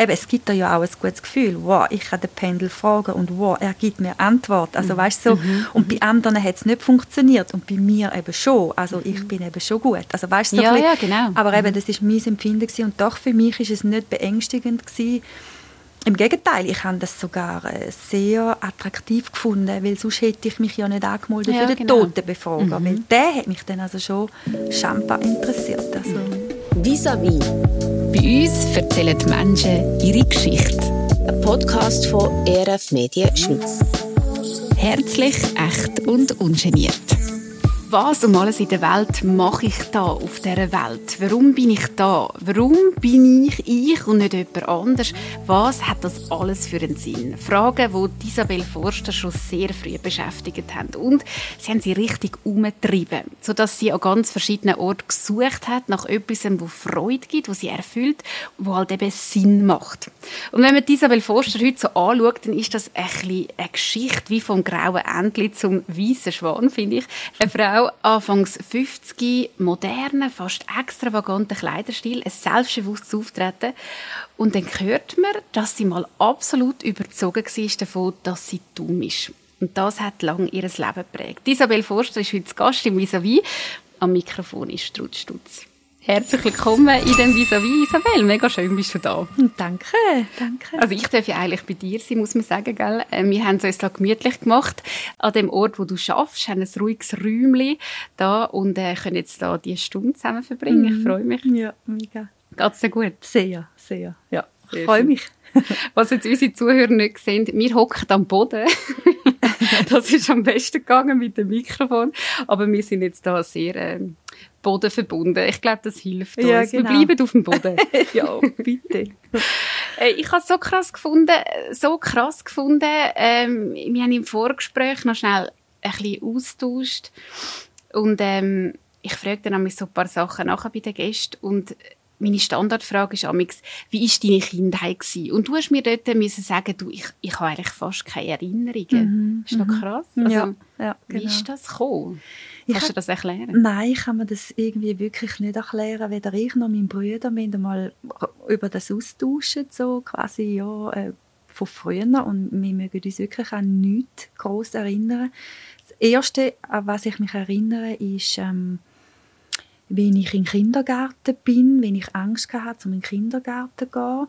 eben, es gibt da ja auch ein gutes Gefühl, wow, ich kann den Pendel fragen und wow, er gibt mir Antwort. Also weißt so, mhm. und bei anderen hat es nicht funktioniert und bei mir eben schon. Also mhm. ich bin eben schon gut. Also weißt so ja, ja, genau. Aber eben, mhm. das ist mein Empfinden gewesen. und doch für mich ist es nicht beängstigend gewesen, im Gegenteil, ich habe das sogar äh, sehr attraktiv gefunden, weil sonst hätte ich mich ja nicht angemeldet ja, für den genau. Totenbefrager, mhm. weil der hat mich dann also schon scheinbar interessiert. Also. Vis-à-vis. Bei uns erzählen die Menschen ihre Geschichte. Ein Podcast von RF Medien Schweiz. Herzlich, echt und ungeniert. Was um alles in der Welt mache ich da auf dieser Welt? Warum bin ich da? Warum bin ich ich und nicht jemand anders? Was hat das alles für einen Sinn? Fragen, die Isabel Forster schon sehr früh beschäftigt haben. Und sie haben sie richtig umgetrieben, sodass sie an ganz verschiedenen Orten gesucht hat nach etwas, wo Freude gibt, wo sie erfüllt, wo halt eben Sinn macht. Und wenn man Isabel Forster heute so anschaut, dann ist das ein bisschen eine Geschichte wie vom grauen Entli zum weißen Schwan, finde ich. Eine Frau, Frau, anfangs 50, modernen, fast extravaganten Kleiderstil, ein selbstbewusstes Auftreten. Und dann hört man, dass sie mal absolut überzogen war davon, dass sie dumm ist. Und das hat lange ihr Leben geprägt. Isabel Forster ist heute Gast im vis vis Am Mikrofon ist Strutz Stutz. Herzlich willkommen in dem Vis-a-vis, Isabel. Mega schön bist du da. Danke, danke. Also ich darf ja eigentlich bei dir sein, muss man sagen, gell? Äh, wir haben es uns da gemütlich gemacht. An dem Ort, wo du schaffst, haben ein ruhiges Räumchen da und äh, können jetzt da die Stunde zusammen verbringen. Ich mhm. freue mich. Ja, mega. Geht's dir gut? Sehr, sehr. Ja, ich freue mich. Was jetzt unsere Zuhörer nicht sehen, wir hocken am Boden. das ist am besten gegangen mit dem Mikrofon. Aber wir sind jetzt da sehr äh, Boden verbunden. Ich glaube, das hilft uns. Ja, genau. Wir bleiben auf dem Boden. ja, bitte. Äh, ich habe es so krass gefunden, so krass gefunden. Ähm, wir haben im Vorgespräch noch schnell ein bisschen austauscht und ähm, ich frage dann so ein paar Sachen nachher bei den Gästen und meine Standardfrage ist amix, wie ist deine Kindheit gewesen? Und du hast mir dort müssen sagen, du, ich, ich habe eigentlich fast keine Erinnerungen. Mhm. Ist doch mhm. krass. Also, ja, ja, genau. Wie ist das gekommen? Ich Kannst du das erklären? Nein, ich kann mir das irgendwie wirklich nicht erklären. Weder ich noch mein Bruder wir mal über das austauschen, so quasi, ja, äh, von früher. Und wir mögen uns wirklich an nichts groß erinnern. Das Erste, an was ich mich erinnere, ist, ähm, wenn ich in den Kindergarten bin, wenn ich Angst hatte, um in den Kindergarten zu gehen.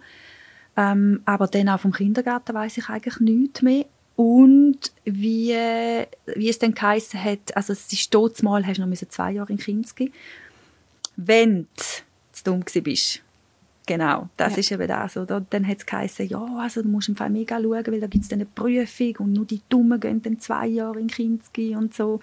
Ähm, aber dann auch vom Kindergarten weiß ich eigentlich nichts mehr. Und wie, wie es dann geheißen hat, also es ist dort mal, hast du noch zwei Jahre in Kinski, wenn du zu dumm bist. Genau, das ja. ist eben das. Oder? Dann hat es geheißen, ja, also du musst im Fall mega schauen, weil da gibt es eine Prüfung und nur die Dummen gehen dann zwei Jahre in Kinski und so.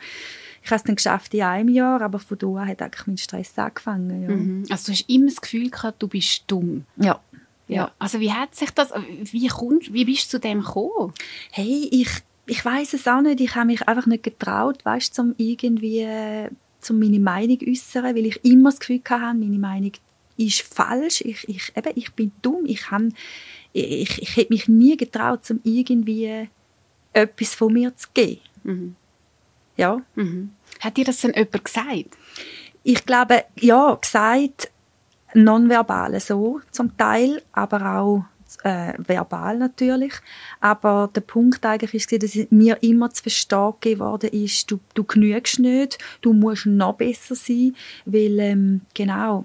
Ich habe es dann geschafft in einem Jahr, aber von da an hat eigentlich mein Stress angefangen. Ja. Mhm. Also du hast immer das Gefühl gehabt, du bist dumm. Ja. Ja. Also wie hat sich das, wie, kommst, wie bist du zu dem gekommen? Hey, ich, ich weiß es auch nicht. Ich habe mich einfach nicht getraut, weißt, zum irgendwie, zum meine Meinung äußern, weil ich immer das Gefühl hatte, meine Meinung ist falsch. Ich, ich, eben, ich bin dumm. Ich, ich, ich, ich hätte mich nie getraut, zum irgendwie etwas von mir zu geben. Mhm. Ja. Mhm. Hat dir das denn jemand gesagt? Ich glaube, ja, gesagt, nonverbal so zum Teil, aber auch äh, verbal natürlich. Aber der Punkt eigentlich ist, dass mir immer zu verstehen geworden ist, du, du genügst nicht, du musst noch besser sein, weil ähm, genau,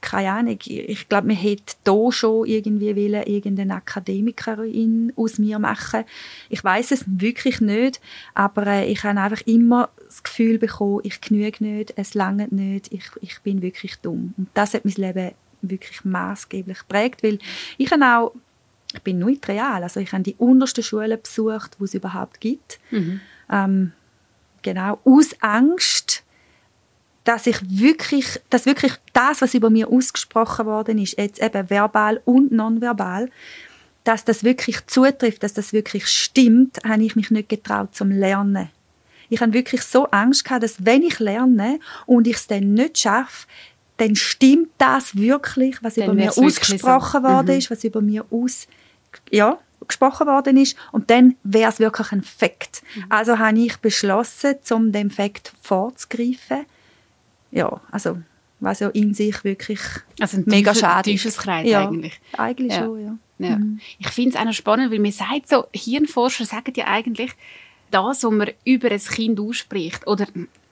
keine Ahnung, ich glaube, man hätte da schon irgendwie wollen, irgendeine Akademikerin aus mir machen. Ich weiß es wirklich nicht, aber äh, ich habe einfach immer das Gefühl bekommen, ich genüge nicht, es lange nicht, ich, ich bin wirklich dumm. Und das hat mein Leben wirklich maßgeblich geprägt, weil ich habe auch ich bin nicht real, also ich habe die untersten Schulen besucht, die es überhaupt gibt. Mhm. Ähm, genau, aus Angst, dass ich wirklich, dass wirklich das, was über mir ausgesprochen worden ist, jetzt eben verbal und nonverbal, dass das wirklich zutrifft, dass das wirklich stimmt, habe ich mich nicht getraut zum Lernen. Ich habe wirklich so Angst gehabt, dass wenn ich lerne und ich es dann nicht schaffe, dann stimmt das wirklich, was dann über mir ausgesprochen so. worden mhm. ist, was über mir aus, ja, gesprochen worden ist und dann wäre es wirklich ein Fakt. Mhm. Also habe ich beschlossen, um dem Fakt vorzugreifen, ja, also was ja in sich wirklich Also ein mega schade ist. Teufelskreis Ja. eigentlich. Eigentlich Ja. schon, ja. Ja. Mhm. Ich finde es auch noch spannend, weil man sagt so, Hirnforscher sagen ja eigentlich, das, was man über ein Kind ausspricht, oder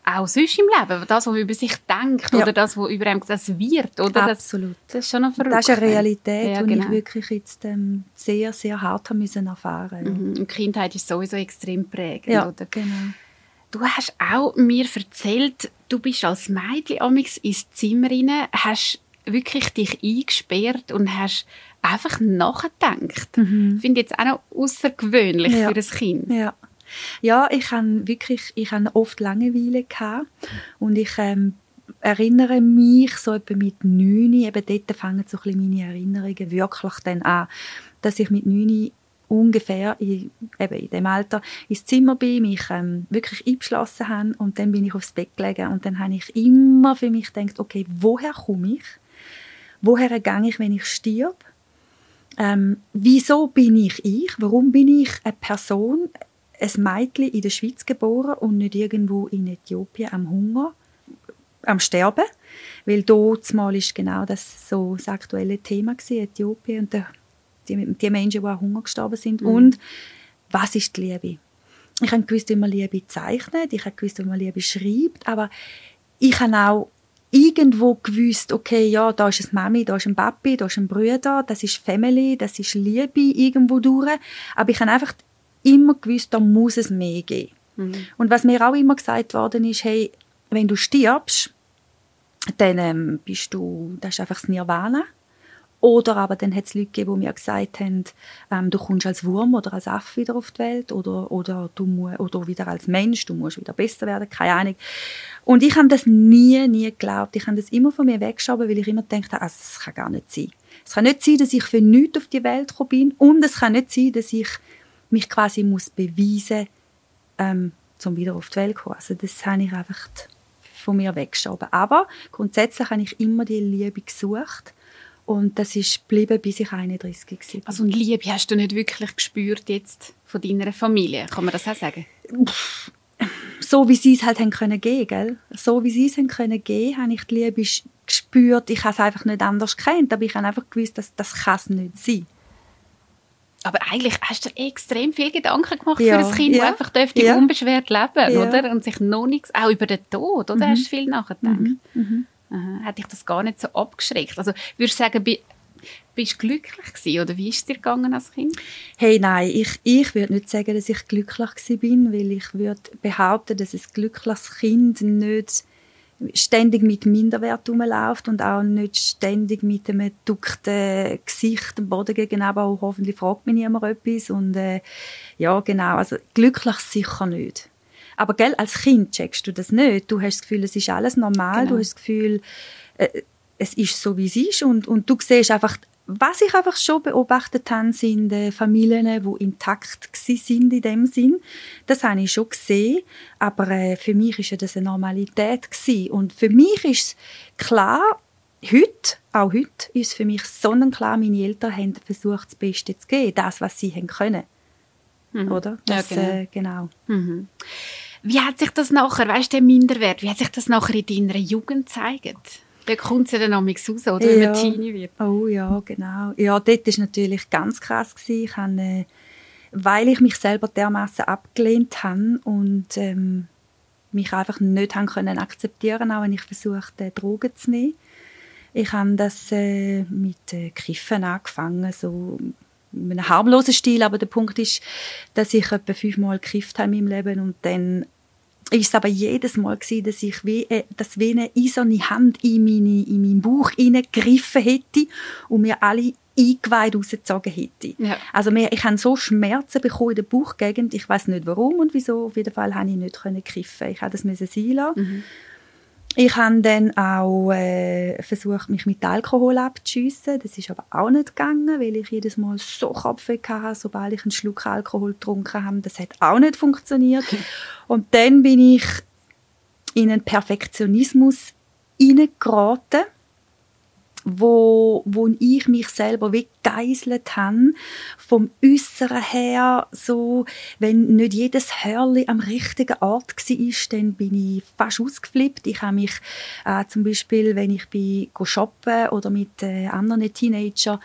auch sonst im Leben, das, was man über sich denkt, Ja. oder das, was über einem gesagt wird, oder? Das, Absolut. das ist schon noch verrückt. Das ist eine Realität, Ja, die genau. ich wirklich jetzt ähm, sehr, sehr hart haben müssen erfahren ja. Mhm. Kindheit ist sowieso extrem prägend, Ja, oder? genau. Du hast auch mir erzählt, du bist als Mädchen amix ins Zimmer rein, hast wirklich dich eingesperrt und hast einfach nachgedacht. Ich finde jetzt auch noch außergewöhnlich Mhm. Ja. für ein Kind. Ja. Ja, ich habe wirklich, ich habe oft Langeweile gehabt und ich ähm, erinnere mich so etwa mit neun, eben dort fangen so ein bisschen meine Erinnerungen wirklich dann an, dass ich mit neun ungefähr in, eben in dem Alter ins Zimmer bin, mich ähm, wirklich eingeschlossen habe und dann bin ich aufs Bett gelegen und dann habe ich immer für mich gedacht, okay, woher komme ich? Woher gehe ich, wenn ich stirb? Ähm, wieso bin ich ich? Warum bin ich eine Person, ein Mädchen in der Schweiz geboren und nicht irgendwo in Äthiopien am Hunger, am Sterben? Weil dort mal ist genau das so das aktuelle Thema gewesen, Äthiopien und der, die, die Menschen, die an Hunger gestorben sind. Und was ist die Liebe? Ich habe gewusst, wie man Liebe zeichnet, ich habe gewusst, wie man Liebe schreibt, aber ich habe auch irgendwo gewusst, okay, ja, da ist eine Mami, da ist ein Papi, da ist ein Bruder, das ist Family, das ist Liebe irgendwo durch. Aber ich habe einfach immer gewusst, da muss es mehr geben. Und was mir auch immer gesagt worden ist, hey, wenn du stirbst, dann ähm, bist du, das ist einfach das Nirvana. Oder aber dann hat es Leute gegeben, die mir gesagt haben, ähm, du kommst als Wurm oder als Affe wieder auf die Welt oder, oder, du oder wieder als Mensch, du musst wieder besser werden, keine Ahnung. Und ich habe das nie, nie geglaubt. Ich habe das immer von mir weggeschoben, weil ich immer gedacht habe, ah, das kann gar nicht sein. Es kann nicht sein, dass ich für nichts auf die Welt gekommen bin und es kann nicht sein, dass ich mich quasi muss beweisen ähm, um wieder auf die Welt zu kommen. Also das habe ich einfach von mir weggeschoben. Aber grundsätzlich habe ich immer die Liebe gesucht und das ist geblieben, bis ich 31 war. Also und Liebe hast du nicht wirklich gespürt jetzt von deiner Familie, kann man das auch sagen? so wie sie es halt haben können gehen, gell? So wie sie es haben können gehen, habe ich die Liebe gespürt. Ich habe es einfach nicht anders kennt, aber ich habe einfach gewusst, dass das kann es nicht sein. Aber eigentlich hast du dir extrem viel Gedanken gemacht Ja, für ein Kind, ja, das einfach dürfte ja. unbeschwert leben, Ja. Mhm. oder? Und sich noch nichts, auch über den Tod, oder? Hast du viel nachgedacht? Aha. Hat dich das gar nicht so abgeschreckt? Also würdest du sagen, bi- bist du glücklich gewesen, oder wie ist es dir gegangen als Kind? Hey, nein, ich, ich würde nicht sagen, dass ich glücklich gewesen bin, weil ich würde behaupten, dass ein glückliches Kind nicht ständig mit Minderwert rumläuft und auch nicht ständig mit einem duckten Gesicht am Boden gegenüber. Auch hoffentlich fragt mich niemand etwas. Und äh, ja, genau, also glücklich sicher nicht. Aber gell, als Kind checkst du das nicht. Du hast das Gefühl, es ist alles normal. Genau. Du hast das Gefühl, äh, es ist so, wie es ist. Und, und du siehst einfach, was ich einfach schon beobachtet habe, sind äh, Familien, die intakt sind in dem Sinn. Das habe ich schon gesehen, aber äh, für mich ist ja das eine Normalität gsi. Und für mich ist es klar, heute, auch heute, ist für mich sonnenklar, meine Eltern haben versucht, das Beste zu geben, das, was sie haben können. Oder? Ja, Das, genau. äh, genau. Wie hat sich das nachher, weißt du, der Minderwert, wie hat sich das nachher in deiner Jugend gezeigt? Da kommt es ja dann noch raus, oder? Wenn Ja. man Teenie wird. Oh ja, genau. Ja, dort war natürlich ganz krass. Gewesen. Ich habe, äh, weil ich mich selber dermaßen abgelehnt habe und ähm, mich einfach nicht haben können akzeptieren, auch wenn ich versuchte, Drogen zu nehmen. Ich habe das äh, mit äh, Kiffen angefangen, so einem harmlosen Stil, aber der Punkt ist, dass ich etwa fünfmal gekifft habe in meinem Leben und dann ist es aber jedes Mal gewesen, dass ich wie, äh, dass wie eine eiserne Hand in, meine, in meinen Bauch hineingegriffen hätte und mir alle Eingeweide rausgezogen hätte. Ja. Also mir, ich habe so Schmerzen bekommen in der Bauchgegend. Ich weiß nicht warum und wieso. Auf jeden Fall habe ich nicht können kiffen. Ich habe das müssen sein lassen. Ich habe dann auch äh, versucht, mich mit Alkohol abzuschiessen. Das ist aber auch nicht gegangen, weil ich jedes Mal so Kopfweh hatte, sobald ich einen Schluck Alkohol getrunken habe. Das hat auch nicht funktioniert. Und dann bin ich in einen Perfektionismus hineingeraten, wo, wo ich mich selber wie geißelt habe, vom Äußeren her, so, wenn nicht jedes Hörli am richtigen Ort war, dann bin ich fast ausgeflippt. Ich habe mich äh, zum Beispiel, wenn ich bin shoppen oder mit äh, anderen Teenagern,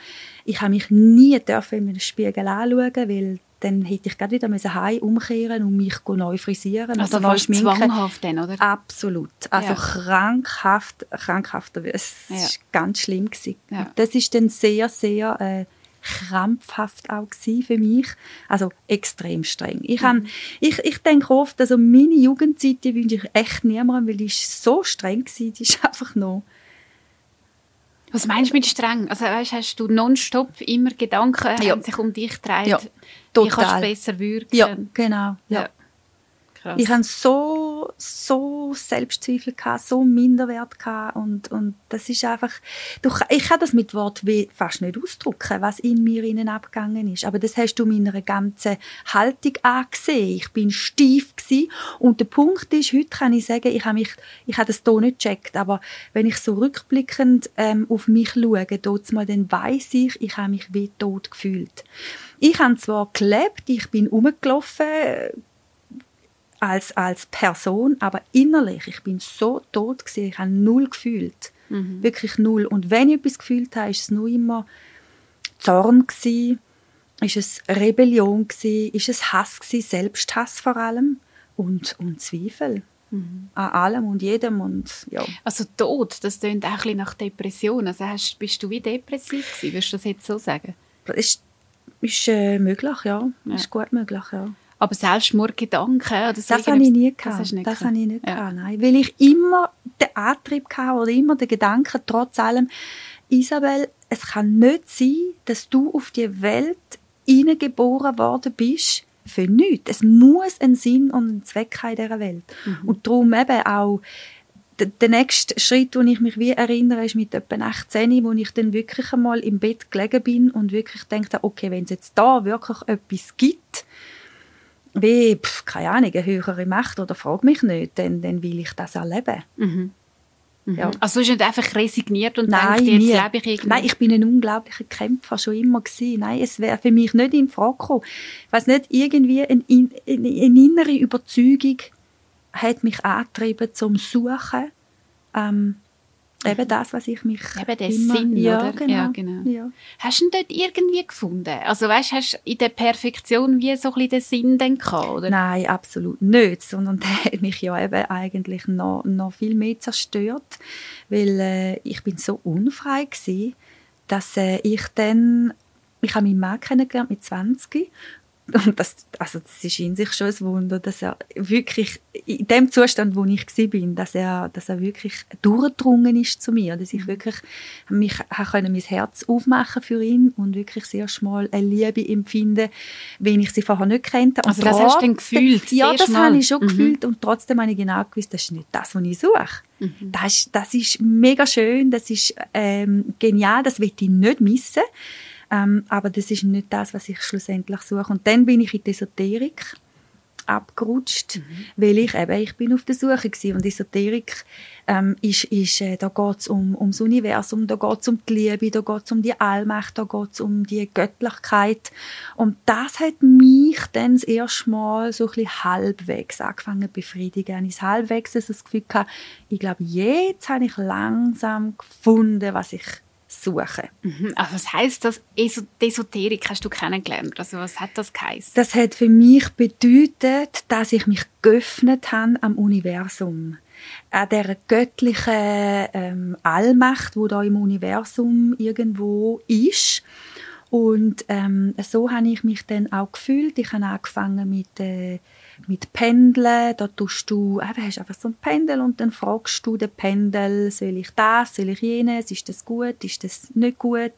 ich habe mich nie dürfen in den Spiegel anschauen, weil dann hätte ich gerade wieder heim umkehren und mich neu frisieren also oder neu schminken. zwanghaft dann, oder? Absolut. Also ja. krankhaft, krankhaft. Es ja. war ganz schlimm. Ja. Das ist dann sehr, sehr äh, krampfhaft auch für mich. Also extrem streng. Ich, mhm. ich, ich denke oft, also meine Jugendzeit, die wünsche ich echt niemandem, weil die so streng war. Die ist einfach noch was meinst du mit streng? Also weißt, hast du nonstop immer Gedanken, ja. sich um dich dreht, ja, total. wie kannst du besser wirken? Ja, genau. Ja. ja. Ich hatte so, so Selbstzweifel, gehabt, so Minderwert gehabt und, und das ist einfach, ich kann das mit Wort fast nicht ausdrücken, was in mir innen abgegangen ist. Aber das hast du meiner ganzen Haltung angesehen. Ich bin steif gewesen. und der Punkt ist, heute kann ich sagen, ich habe mich, ich habe das hier nicht gecheckt, aber wenn ich so rückblickend ähm, auf mich schaue, dort mal, dann weiß ich, ich habe mich wie tot gefühlt. Ich habe zwar gelebt, ich bin rumgelaufen, als, als Person, aber innerlich, ich bin so tot gewesen, ich habe null gefühlt. Mhm. Wirklich null. Und wenn ich etwas gefühlt habe, ist es nur immer Zorn gewesen, ist es Rebellion gewesen, ist es Hass gewesen, Selbsthass vor allem und, und Zweifel. Mhm. An allem und jedem und ja. Also Tod, das klingt auch ein bisschen nach Depression. Also hast, bist du wie depressiv gewesen, würdest du das jetzt so sagen? Das ist, ist äh, möglich, ja. ja. Ist gut möglich, ja. Aber Selbstmordgedanken oder so? Das habe ich nie gehabt. Das, das habe ich nicht ja. gehabt, nein. Weil ich immer den Antrieb hatte oder immer den Gedanken, trotz allem, Isabel, es kann nicht sein, dass du auf die Welt hineingeboren worden bist für nichts. Es muss einen Sinn und einen Zweck haben in dieser Welt. Mhm. Und darum eben auch der nächste Schritt, den ich mich wie erinnere, ist mit etwa 18, wo ich dann wirklich einmal im Bett gelegen bin und wirklich dachte, okay, wenn es jetzt da wirklich etwas gibt, wie, pf, keine Ahnung, eine höhere Macht oder frag mich nicht, dann, dann will ich das erleben. Mhm. Mhm. Ja. Also du bist nicht einfach resigniert und Nein, denkst, jetzt lebe ich irgendwie... Nein, ich bin ein unglaublicher Kämpfer, schon immer gewesen. Nein, es wäre für mich nicht in Frage gekommen. Ich weiss nicht, irgendwie eine, eine, eine innere Überzeugung hat mich angetrieben zum Suchen, ähm, Eben das, was ich mich Eben der immer, Sinn, ja, oder? Genau, ja, genau. Ja. Hast du ihn dort irgendwie gefunden? Also weißt, hast du in der Perfektion wie so ein bisschen den Sinn denn gehabt, oder? Nein, absolut nicht, sondern der hat mich ja eben eigentlich noch, noch viel mehr zerstört, weil äh, ich bin so unfrei gewesen, dass äh, ich dann ich habe meinen Mann kennengelernt mit 20 und das, also das ist in sich schon ein Wunder, dass er wirklich in dem Zustand, wo ich bin, dass er, dass er wirklich durchgedrungen ist zu mir, dass ich mhm. wirklich mich können mein Herz aufmachen für ihn und wirklich sehr mal eine Liebe empfinden, wenn ich sie vorher nicht kannte. Und also das hast du dann gefühlt? Ja, das habe ich schon mhm. gefühlt und trotzdem habe ich genau gewusst, das ist nicht das, was ich suche. Mhm. Das, ist, das ist mega schön, das ist ähm, genial, das will ich nicht missen. Ähm, aber das ist nicht das, was ich schlussendlich suche. Und dann bin ich in die Esoterik abgerutscht, mhm. weil ich eben, ich bin auf der Suche gewesen. und Esoterik ähm, ist, ist äh, da geht's um ums Universum, da geht's um die Liebe, da geht's um die Allmacht, da geht's um die Göttlichkeit und das hat mich dann das erste Mal so ein bisschen halbwegs angefangen zu befriedigen. Ich halbwegs das Gefühl gehabt, ich glaube, jetzt habe ich langsam gefunden, was ich suchen. Mhm. Also was heißt das? Esoterik hast du kennengelernt? Also was hat das geheißen? Das hat für mich bedeutet, dass ich mich geöffnet habe am Universum, an der göttlichen ähm, Allmacht, wo da im Universum irgendwo ist. Und ähm, so habe ich mich dann auch gefühlt. Ich habe angefangen mit äh, mit Pendeln. Da tust du, eben, hast einfach so ein Pendel und dann fragst du den Pendel, soll ich das, soll ich jenes, ist das gut, ist das nicht gut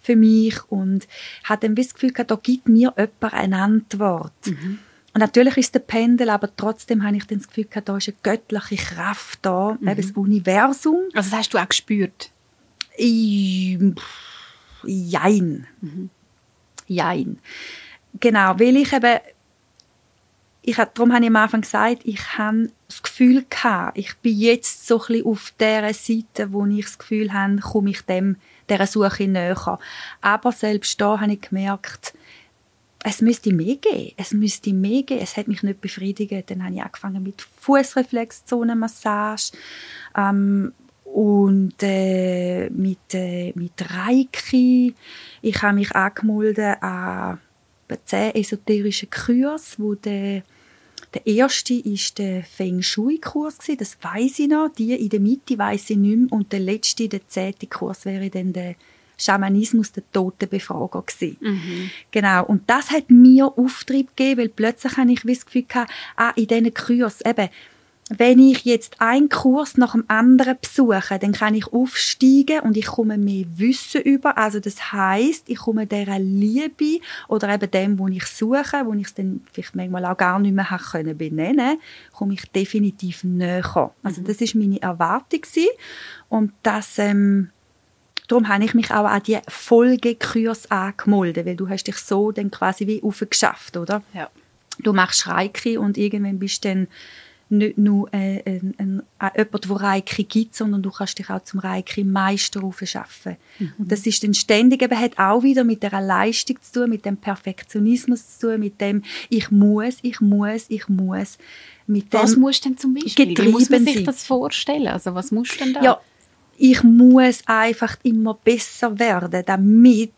für mich? Und habe dann das Gefühl gehabt, da gibt mir jemand eine Antwort. Mhm. Und natürlich ist der Pendel, aber trotzdem habe ich dann das Gefühl gehabt, da ist eine göttliche Kraft da, mhm. eben das Universum. Also das hast du auch gespürt? Ich, jein. Mhm. Jein. Genau, weil ich eben ich, darum habe ich am Anfang gesagt, ich habe das Gefühl gehabt, ich bin jetzt so ein auf der Seite, wo ich das Gefühl habe, komme ich dem, dieser Suche näher. Aber selbst da habe ich gemerkt, es müsste mehr geben. Es müsste mehr geben. Es hat mich nicht befriedigt. Dann habe ich angefangen mit Fußreflexzonenmassage ähm, und äh, mit, äh, mit Reiki. Ich habe mich angemeldet an zehn esoterischen Kurs, wo der der erste ist der Feng Shui-Kurs, das weiß ich noch. Die in der Mitte weiß ich nicht mehr. Und der letzte, der zehnte Kurs, wäre dann der Schamanismus, der Totenbefrager gewesen. Mhm. Genau. Und das hat mir Auftrieb gegeben, weil plötzlich habe ich das Gefühl gehabt, ah, in diesen Kursen, eben, wenn ich jetzt einen Kurs nach dem anderen besuche, dann kann ich aufsteigen und ich komme mehr Wissen über. Also das heißt, ich komme dieser Liebe oder eben dem, wo ich suche, wo ich es dann vielleicht manchmal auch gar nicht mehr können benennen, komme ich definitiv näher. Also mhm. das ist meine Erwartung und das ähm, Darum habe ich mich auch an die Folgekurs angemeldet, weil du hast dich so dann quasi wie aufgeschafft, oder? Ja. Du machst Reiki und irgendwann bist du dann nicht nur äh, ein, ein, ein, jemand, der Reiki gibt, sondern du kannst dich auch zum Reiki-Meister schaffen. Mhm. Und das ist dann ständig, eben hat auch wieder mit der Leistung zu tun, mit dem Perfektionismus zu tun, mit dem ich muss, ich muss, ich muss. Mit was musst du denn zum Beispiel? Wie muss man sich sein. das vorstellen? Also was musst du denn da? Ja, ich muss einfach immer besser werden, damit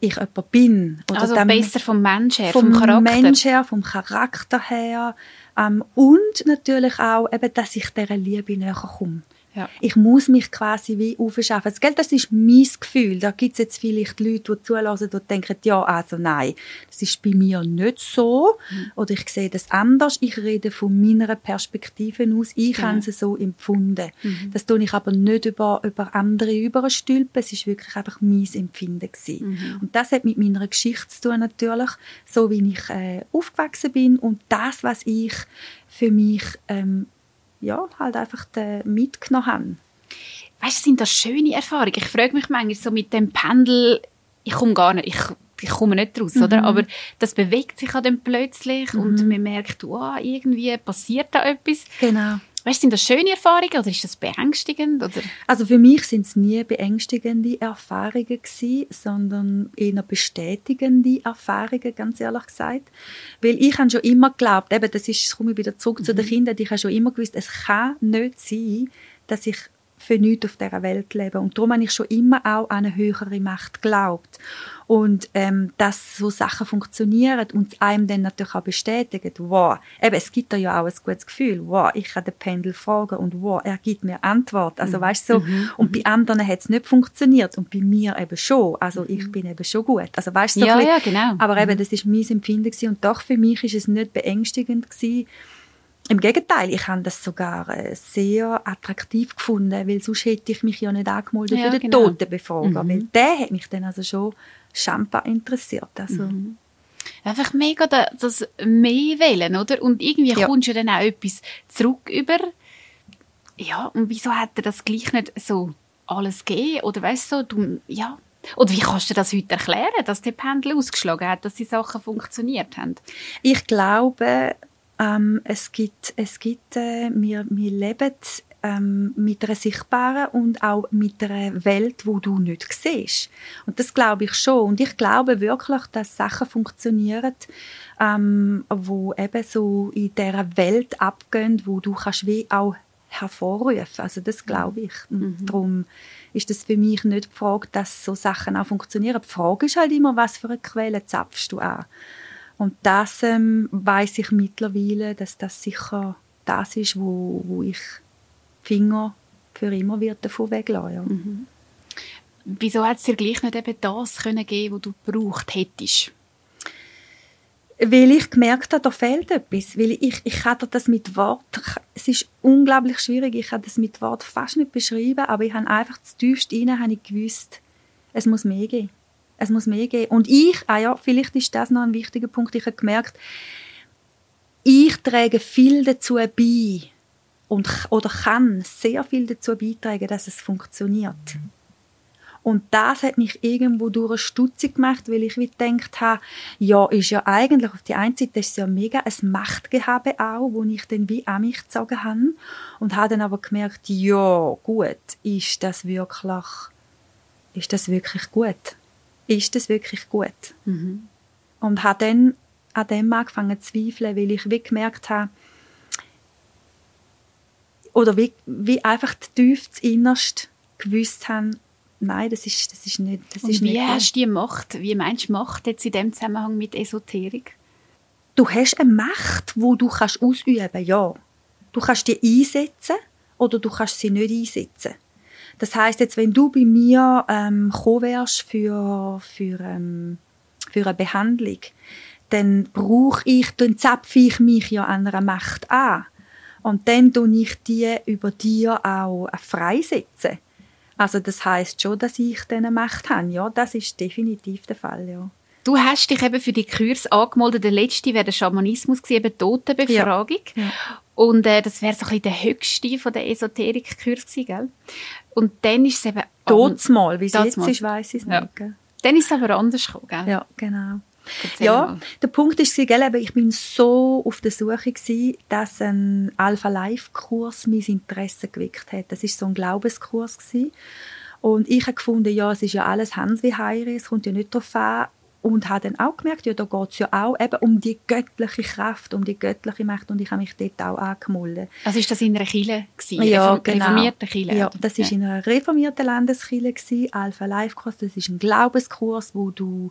ich jemand bin. Oder also besser vom Mensch her, vom, vom Charakter. Mensch her, vom Charakter her. Ähm, und natürlich auch, eben, dass ich dieser Liebe näher komme. Ja. Ich muss mich quasi wie aufschaffen. Das, das ist mein Gefühl. Da gibt es jetzt vielleicht Leute, die zulassen und denken, ja, also nein, das ist bei mir nicht so. Mhm. Oder ich sehe das anders. Ich rede von meiner Perspektive aus. Ich mhm. habe es so empfunden. Mhm. Das tue ich aber nicht über, über andere überstülpen. Es ist wirklich einfach mein Empfinden gewesen. Mhm. Und das hat mit meiner Geschichte zu tun natürlich. So wie ich äh, aufgewachsen bin und das, was ich für mich ähm, ja, halt einfach mitgenommen haben. Weißt du, sind das schöne Erfahrungen? Ich frage mich manchmal so mit dem Pendel, ich komme gar nicht, ich, ich komme nicht raus, mhm. oder? Aber das bewegt sich dann plötzlich mhm. und man merkt, wow, irgendwie passiert da etwas. Genau. Weißt, sind das schöne Erfahrungen oder ist das beängstigend? Oder? Also für mich sind es nie beängstigende Erfahrungen gewesen, sondern eher bestätigende Erfahrungen, ganz ehrlich gesagt. Weil ich habe schon immer geglaubt, eben, das ist, komme ich wieder zurück mhm. zu den mhm. Kindern, ich habe schon immer gewusst, es kann nicht sein, dass ich für nichts auf dieser Welt leben. Und darum habe ich schon immer auch an eine höhere Macht geglaubt. Und ähm, dass so Sachen funktionieren und einem dann natürlich auch bestätigen, wow, eben, es gibt da ja auch ein gutes Gefühl, wow, ich kann den Pendel fragen und wow, er gibt mir Antwort. Also mhm. weißt so, mhm. und bei anderen hat es nicht funktioniert und bei mir eben schon. Also mhm. ich bin eben schon gut. Also weißt so ja, bisschen, ja, genau. Aber eben, mhm. das ist mein Empfinden gewesen. und doch für mich ist es nicht beängstigend gewesen, im Gegenteil, ich habe das sogar äh, sehr attraktiv gefunden, weil sonst hätte ich mich ja nicht angemeldet ja, für den genau. Totenbefrager, mhm. weil der hat mich dann also schon schambar interessiert. Also. Mhm. Einfach mega das mehr wählen, oder? Und irgendwie ja. kommst du dann auch etwas zurück über. Ja, und wieso hat er das gleich nicht so alles gegeben? Oder weißt du, du, ja. Oder wie kannst du das heute erklären, dass der Pendel ausgeschlagen hat, dass die Sachen funktioniert haben? Ich glaube, ähm, es gibt, es gibt äh, wir, wir leben ähm, mit einer sichtbaren und auch mit einer Welt, wo du nicht siehst. Und das glaube ich schon. Und ich glaube wirklich, dass Sachen funktionieren, ähm, wo eben so in dieser Welt abgehen, wo du kannst wie auch hervorrufen. Also das glaube ich. Und mhm. darum ist das für mich nicht die Frage, dass so Sachen auch funktionieren. Die Frage ist halt immer, was für eine Quelle zapfst du an? Und das ähm, weiß ich mittlerweile, dass das sicher das ist, wo, wo ich Finger für immer wird davon weglassen. Ja. Mhm. Wieso hat es dir gleich nicht eben das können geben, was du gebraucht hättest? Weil ich gemerkt habe, da fehlt etwas. Weil ich, ich kann das mit Wort, es ist unglaublich schwierig, ich kann das mit Wort fast nicht beschreiben, aber ich habe einfach zu tiefst rein, habe ich gewusst, es muss mehr geben es muss mehr geben. Und ich, ah ja, vielleicht ist das noch ein wichtiger Punkt, ich habe gemerkt, ich trage viel dazu bei und, oder kann sehr viel dazu beitragen, dass es funktioniert. Und das hat mich irgendwo durch stutzig gemacht, weil ich wie gedacht habe, ja, ist ja eigentlich, auf die einen Seite ist es ja mega ein Machtgehabe auch, wo ich dann wie an mich gezogen habe. Und habe dann aber gemerkt, ja, gut, ist das wirklich, ist das wirklich gut? Ist das wirklich gut? Mhm. Und habe dann an dem angefangen zu zweifeln, weil ich wie gemerkt habe, oder wie, wie einfach tief innerst gewusst haben, nein, das ist, das ist nicht, das Und ist wie nicht hast du die Macht, wie meinst du Macht jetzt in dem Zusammenhang mit Esoterik? Du hast eine Macht, wo du kannst ausüben, ja. Du kannst die einsetzen oder du kannst sie nicht einsetzen. Das heißt jetzt, wenn du bei mir ähm, gekommen wärst für, für, ähm, für eine Behandlung, dann brauche ich, dann zapfe ich mich ja an einer Macht an. Und dann tue ich die über dir auch freisetzen. Also das heißt schon, dass ich diese Macht habe. Ja, das ist definitiv der Fall, ja. Du hast dich eben für die Kurs angemeldet. Der letzte wäre der Schamanismus eben Totenbefragung. Ja. Ja. Und äh, das wäre so ein bisschen der höchste von der Esoterik-Kurs gell? Und dann ist es eben... Totsmal, wie es jetzt Totsmal. ist, weiss ich es Ja. nicht. Gell? Dann ist es aber anders gekommen, gell? Ja, genau. Erzähl Ja, mal. der Punkt ist, gell, ich bin so auf der Suche gewesen, dass ein Alpha Life Kurs mein Interesse geweckt hat. Das ist so ein Glaubenskurs gewesen. Und ich habe gefunden, ja, es ist ja alles Hans wie Heiri, es kommt ja nicht darauf an. Und habe dann auch gemerkt, ja, da geht es ja auch eben um die göttliche Kraft, um die göttliche Macht. Und ich habe mich dort auch angemeldet. Also ist das in einer Kirche gewesen? Ja, genau. Reformierte Kirche? Ja, das ist in einer reformierten Landeskirche gewesen, Alpha Life Kurs. Das ist ein Glaubenskurs, wo du,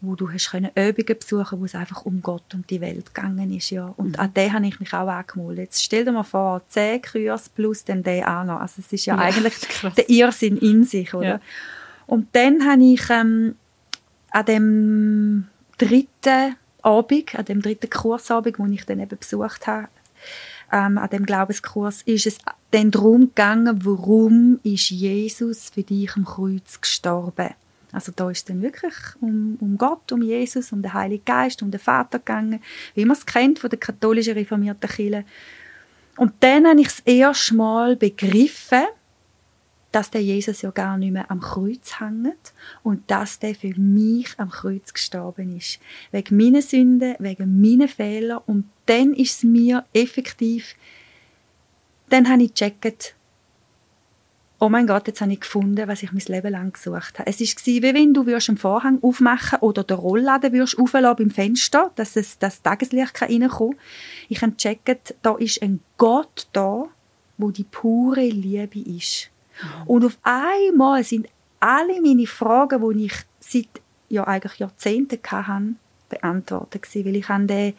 wo du hast können Übungen besuchen, wo es einfach um Gott und die Welt gegangen ist, ja. Und Mhm. an den habe ich mich auch angemeldet. Jetzt stell dir mal vor, zehn Kurs plus dann den auch noch. Also es ist ja, Ja, eigentlich krass. der Irrsinn in sich, oder? Ja. Und dann habe ich ähm, an dem dritten Abend, an dem dritten Kursabend, wo ich dann eben besucht habe, ähm, an dem Glaubenskurs, ist es dann darum gegangen, warum ist Jesus für dich am Kreuz gestorben? Also da ist es dann wirklich um, um Gott, um Jesus, um den Heiligen Geist, um den Vater gegangen, wie man es kennt von der katholischen reformierten Kirche. Und dann habe ich das erste Mal begriffen, dass der Jesus ja gar nicht mehr am Kreuz hängt und dass der für mich am Kreuz gestorben ist. Wegen meiner Sünden, wegen meiner Fehler. Und dann ist es mir effektiv, dann habe ich gecheckt, oh mein Gott, jetzt habe ich gefunden, was ich mein Leben lang gesucht habe. Es war wie wenn du einen Vorhang aufmachen oder den Rollladen würdest auflassen beim Fenster, dass es, das Tageslicht kann. Ich habe gecheckt, da ist ein Gott da, wo die pure Liebe ist. Und auf einmal sind alle meine Fragen, die ich seit ja eigentlich Jahrzehnten hatte, beantwortet gewesen, weil ich habe den,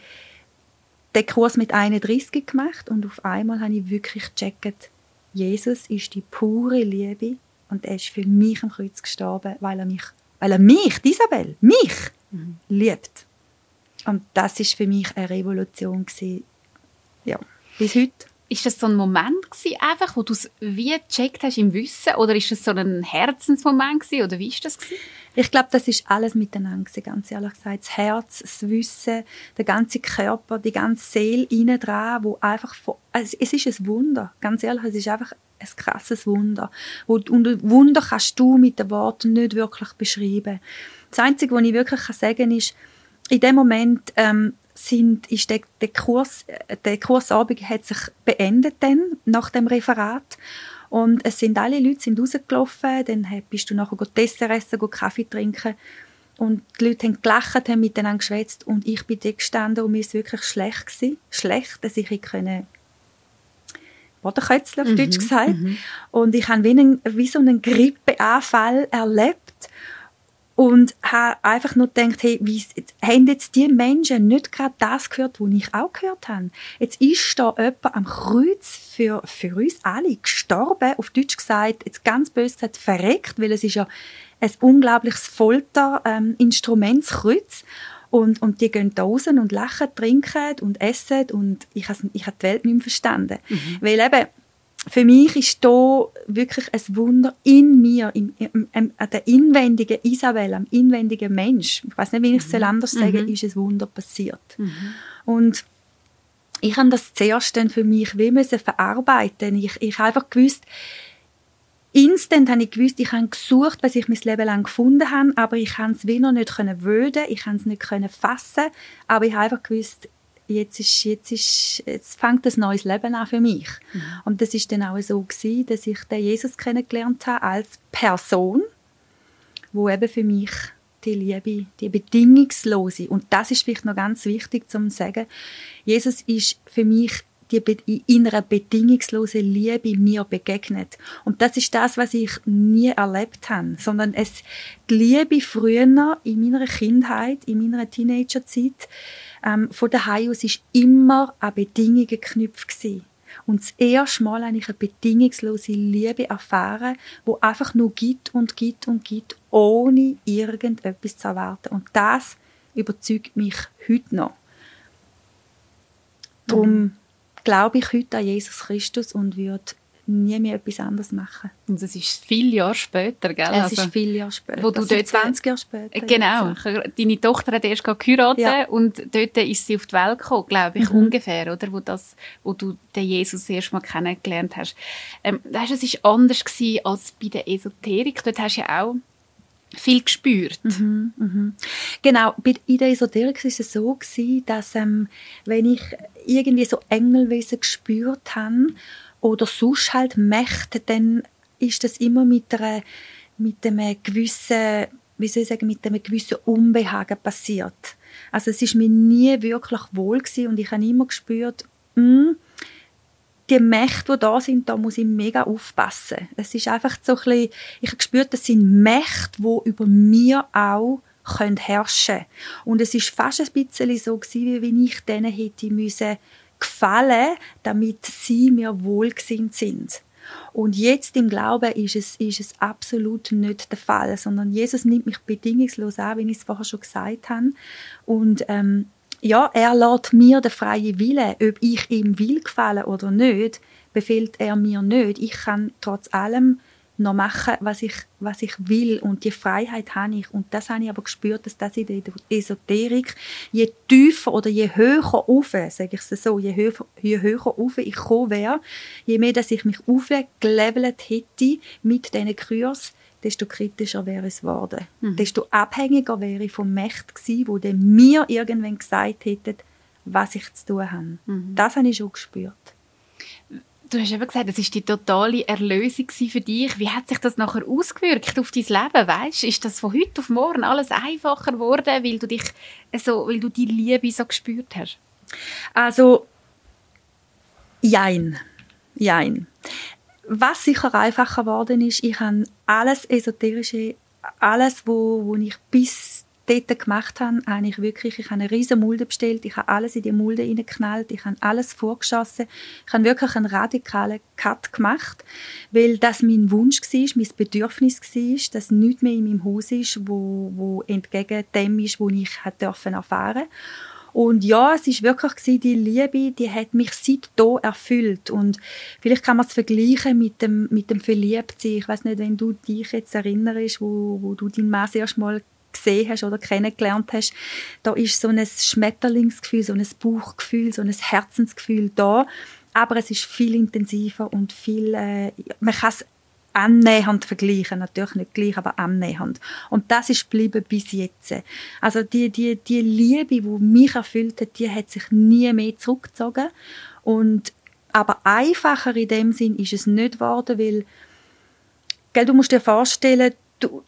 den Kurs mit 31 gemacht und auf einmal habe ich wirklich gecheckt, Jesus ist die pure Liebe und er ist für mich am Kreuz gestorben, weil er mich, weil er mich, Isabel, mich liebt. Und das ist für mich eine Revolution gewesen. Ja, bis heute. Ist das so ein Moment gewesen, einfach, wo du es wie gecheckt hast im Wissen? Oder ist das so ein Herzensmoment gewesen? Oder wie ist das gewesen? Ich glaube, das ist alles miteinander, gewesen, ganz ehrlich gesagt. Das Herz, das Wissen, der ganze Körper, die ganze Seele innen dran, wo einfach, von, es, ist ein Wunder, ganz ehrlich, es ist einfach ein krasses Wunder. Und Wunder kannst du mit den Worten nicht wirklich beschreiben. Das Einzige, was ich wirklich sagen kann, ist, in dem Moment ähm, sind, ist der, der, Kurs, der Kursabend hat sich beendet dann, nach dem Referat. Und es sind alle Leute sind rausgelaufen, dann bist du nachher Dessert essen, Kaffee trinken. Und die Leute haben gelacht, haben miteinander geschwätzt und ich bin da gestanden und mir ist wirklich schlecht gewesen. Schlecht, dass ich können Bodenkötzeln, auf Deutsch gesagt. Und ich habe wie, einen, wie so einen Grippeanfall erlebt und habe einfach nur gedacht, hey, wie, haben jetzt die Menschen nicht gerade das gehört, was ich auch gehört habe? Jetzt ist da jemand am Kreuz für, für uns alle gestorben, auf Deutsch gesagt, jetzt ganz böse gesagt, verreckt, weil es ist ja ein unglaubliches Folterinstrument, das Kreuz. Und, und die gehen da raus und lachen, trinken und essen und ich habe ich hab die Welt nicht mehr verstanden. Weil eben, für mich ist da wirklich ein Wunder in mir, im, im, im, an der inwendigen Isabel, am inwendigen Mensch. Ich weiß nicht, wie ich es anders sagen ist ein Wunder passiert. Und ich habe das zuerst dann für mich wie müssen verarbeiten. Ich, ich habe einfach gewusst, instant habe ich gewusst, ich habe gesucht, was ich mein Leben lang gefunden habe, aber ich kann es wieder nicht können wöden, ich kann es nicht können fassen, aber ich habe einfach gewusst, jetzt ist, jetzt ist, jetzt fängt ein neues Leben an für mich. Mhm. Und das ist dann auch so gewesen, dass ich den Jesus kennengelernt habe als Person, wo eben für mich die Liebe, die bedingungslose. Und das ist vielleicht noch ganz wichtig zu sagen. Jesus ist für mich die in einer bedingungslosen Liebe mir begegnet. Und das ist das, was ich nie erlebt habe, sondern es, die Liebe früher in meiner Kindheit, in meiner Teenagerzeit, ähm, von daheim aus ist immer an Bedingungen geknüpft gewesen. Und das erste Mal habe ich eine bedingungslose Liebe erfahren, wo einfach nur gibt und gibt und gibt, ohne irgendetwas zu erwarten. Und das überzeugt mich heute noch. Darum mhm glaube ich heute an Jesus Christus und würde nie mehr etwas anderes machen. Und es ist viele Jahre später, gell? Es also, ist viele Jahre später. Wo du dort, 20 Jahre später. Genau. Deine Tochter hat erst geheiratet ja. und dort ist sie auf die Welt gekommen, glaube ich, mhm. ungefähr, oder? Wo, das, wo du den Jesus erst mal kennengelernt hast. Ähm, weißt, es war anders als bei der Esoterik. Dort hast du ja auch viel gespürt. Mhm, mhm. Genau, in der Esoterik war es so, gewesen, dass ähm, wenn ich irgendwie so Engelwesen gespürt habe oder sonst halt Mächte, dann ist das immer mit, einer, mit einem gewissen, wie soll ich sagen, mit einem gewissen Unbehagen passiert. Also es ist mir nie wirklich wohl gewesen und ich habe immer gespürt, mh, hm, die Mächte, die da sind, da muss ich mega aufpassen. Es ist einfach so ein bisschen, ich habe gespürt, das sind Mächte, die über mir auch können herrschen Und es ist fast ein bisschen so gewesen, wie wenn ich denen hätte müssen gefallen, damit sie mir wohlgesinnt sind. Und jetzt im Glauben ist es, ist es absolut nicht der Fall, sondern Jesus nimmt mich bedingungslos an, wie ich es vorher schon gesagt habe. Und ähm, ja, er lässt mir den freien Willen, ob ich ihm will gefallen oder nicht, befiehlt er mir nicht. Ich kann trotz allem noch machen, was ich, was ich will und die Freiheit habe ich. Und das habe ich aber gespürt, dass das in der Esoterik, je tiefer oder je höher auf, sage ich es so, je höher, je höher auf ich gekommen wäre, je mehr, dass ich mich aufgelevelt hätte mit diesen Kurs, desto kritischer wäre es geworden. Mhm. Desto abhängiger wäre ich vom Mächt gewesen, wo dann mir irgendwann gesagt hätten, was ich zu tun habe. Mhm. Das habe ich schon gespürt. Du hast eben gesagt, das ist die totale Erlösung für dich. Wie hat sich das nachher ausgewirkt auf dein Leben? Weißt, ist das von heute auf morgen alles einfacher geworden, weil du dich so, weil du die Liebe so gespürt hast? Also, jein, jein. Was sicher einfacher geworden ist, ich habe alles Esoterische, alles, wo, wo ich bis dort gemacht habe, habe ich wirklich, ich habe eine riesige Mulde bestellt, ich habe alles in die Mulde reingeknallt, ich habe alles vorgeschossen, ich habe wirklich einen radikalen Cut gemacht, weil das mein Wunsch war, mein Bedürfnis war, dass nichts mehr in meinem Haus ist, wo, wo entgegen dem ist, wo ich erfahren durfte. Und ja, es ist wirklich die Liebe, die hat mich seitdem erfüllt. Und vielleicht kann man es vergleichen mit dem, mit dem Verliebtsein. Ich weiß nicht, wenn du dich jetzt erinnerst, wo, wo du deinen Mann das erste Mal gesehen hast oder kennengelernt hast, da ist so ein Schmetterlingsgefühl, so ein Bauchgefühl, so ein Herzensgefühl da. Aber es ist viel intensiver und viel, äh, man kann es annähernd vergleichen, natürlich nicht gleich, aber annähernd. Und das ist geblieben bis jetzt. Also die, die, die Liebe, die mich erfüllt hat, die hat sich nie mehr zurückgezogen. Und, aber einfacher in dem Sinn ist es nicht geworden, weil, gell, du musst dir vorstellen, du,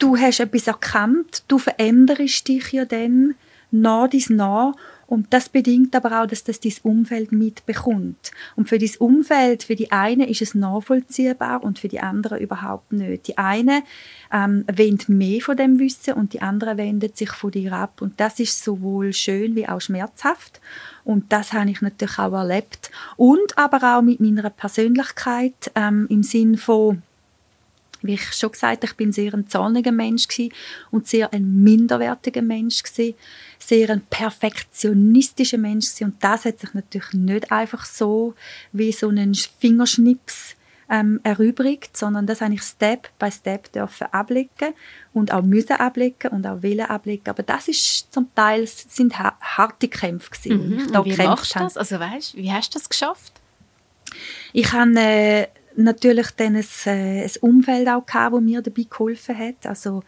du hast etwas erkannt, du veränderst dich ja dann nach dies nach und das bedingt aber auch, dass das dein Umfeld mitbekommt. Und für dein Umfeld, für die eine ist es nachvollziehbar und für die andere überhaupt nicht. Die eine ähm, wendet mehr von dem Wissen und die andere wendet sich von dir ab. Und das ist sowohl schön wie auch schmerzhaft. Und das habe ich natürlich auch erlebt. Und aber auch mit meiner Persönlichkeit ähm, im Sinn von wie ich schon gesagt habe, ich bin sehr ein zorniger Mensch und sehr ein minderwertiger Mensch gewesen, sehr ein perfektionistischer Mensch gewesen. und das hat sich natürlich nicht einfach so wie so einen Fingerschnips ähm, erübrigt, sondern das habe ich Step by Step dürfen ablicken und auch müssen ablicken und auch willen ablicken. Aber das ist zum Teil sind harte Kämpfe gewesen. Mhm. wie machst du das? Also weißt, wie hast du das geschafft? Ich habe äh, natürlich dann ein, äh, ein Umfeld auch gehabt, das mir dabei geholfen hat. Also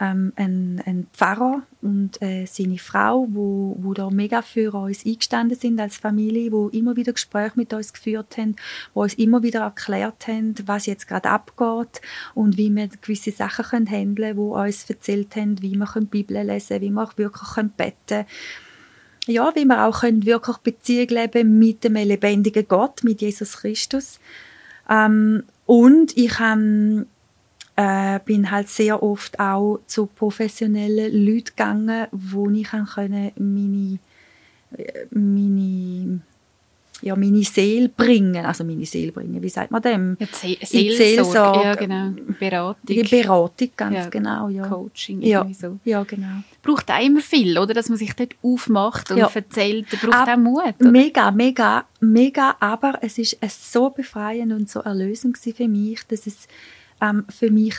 ähm, ein, ein Pfarrer und äh, seine Frau, wo, wo da mega für uns eingestanden sind als Familie, wo immer wieder Gespräche mit uns geführt haben, wo uns immer wieder erklärt haben, was jetzt gerade abgeht und wie wir gewisse Sachen können handeln, wo uns erzählt haben, wie wir können Bibel lesen, können, wie wir auch wirklich können beten ja, wie wir auch können wirklich Beziehung leben mit dem lebendigen Gott, mit Jesus Christus. Ähm, und ich ähm, äh, bin halt sehr oft auch zu professionellen Leuten gegangen, wo ich meine, äh, meine ja, meine Seele bringen, also meine Seele bringen, wie sagt man dem? Ja, Seelsorge, Seelsorge, ja genau, Beratung. Beratung, ganz ja, genau, ja. Coaching, ja, so. Ja, genau. Braucht auch immer viel, oder, dass man sich dort aufmacht und ja. erzählt, da braucht Ab, auch Mut, oder? Mega, mega, mega, aber es ist so befreiend und so erlösend für mich, dass es ähm, für mich